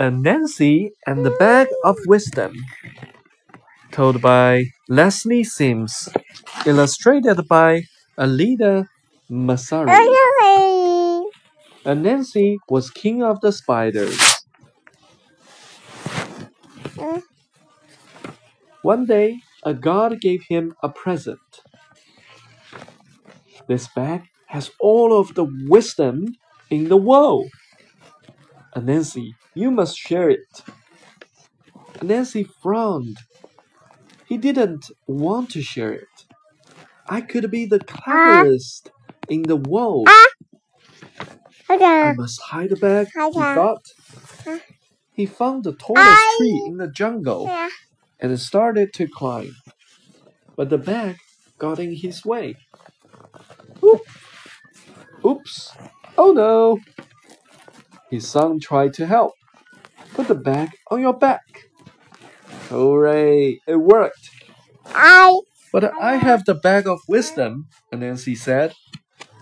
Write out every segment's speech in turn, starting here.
Anansi and the Bag of Wisdom. Told by Lesley Sims. Illustrated by Alida Massari. Anansi was king of the spiders. One day, a god gave him a present. This bag has all of the wisdom in the world. Anansi, you must share it. Anansi frowned. He didn't want to share it. I could be the cleverest in the world. I must hide the bag, he thought. He found the tallest tree in the jungle and started to climb. But the bag got in his way. Oop. Oops. Oh no. His son tried to help. Put the bag on your back. Hooray, it worked. I But I have the bag of wisdom, Anansi said.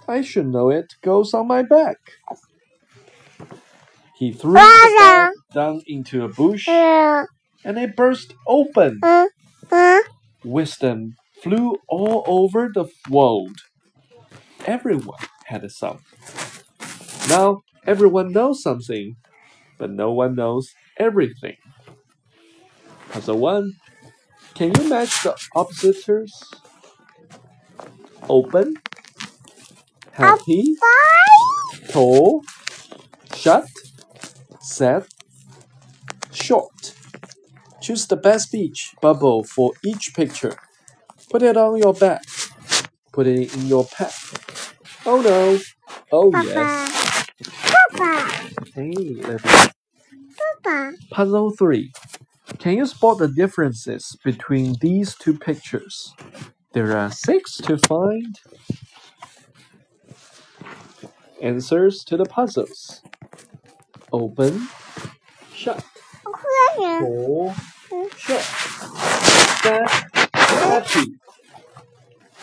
I should know it goes on my back. He threw the bag down into a bush and it burst open. uh, uh, Wisdom flew all over the world. Everyone had some. Now everyone knows something, but no one knows everything. Puzzle 1. Can you match the oppositors? Open, happy, tall, shut, set, short. Choose the best beach bubble for each picture. Put it on your back. Put it in your pack. Oh no. Oh yes. Papa, Papa, Hey. Papa. Puzzle 3. Can you spot the differences between these two pictures? There are six to find. Answers to the puzzles. Open, shut, Four, mm. shut, set, happy.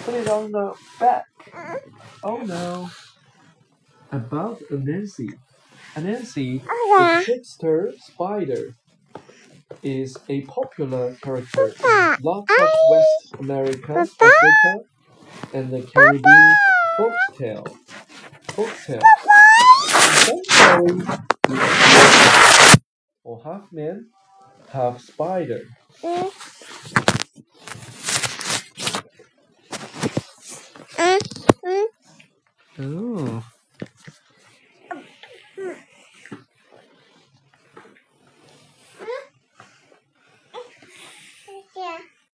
Put it on the back. Uh. Oh no. About Anansi. Anansi, the trickster spider, is a popular character in lots of West America, Africa, and the Caribbean folktale. Folktale. Folktale. Or half man, half spider. Oh.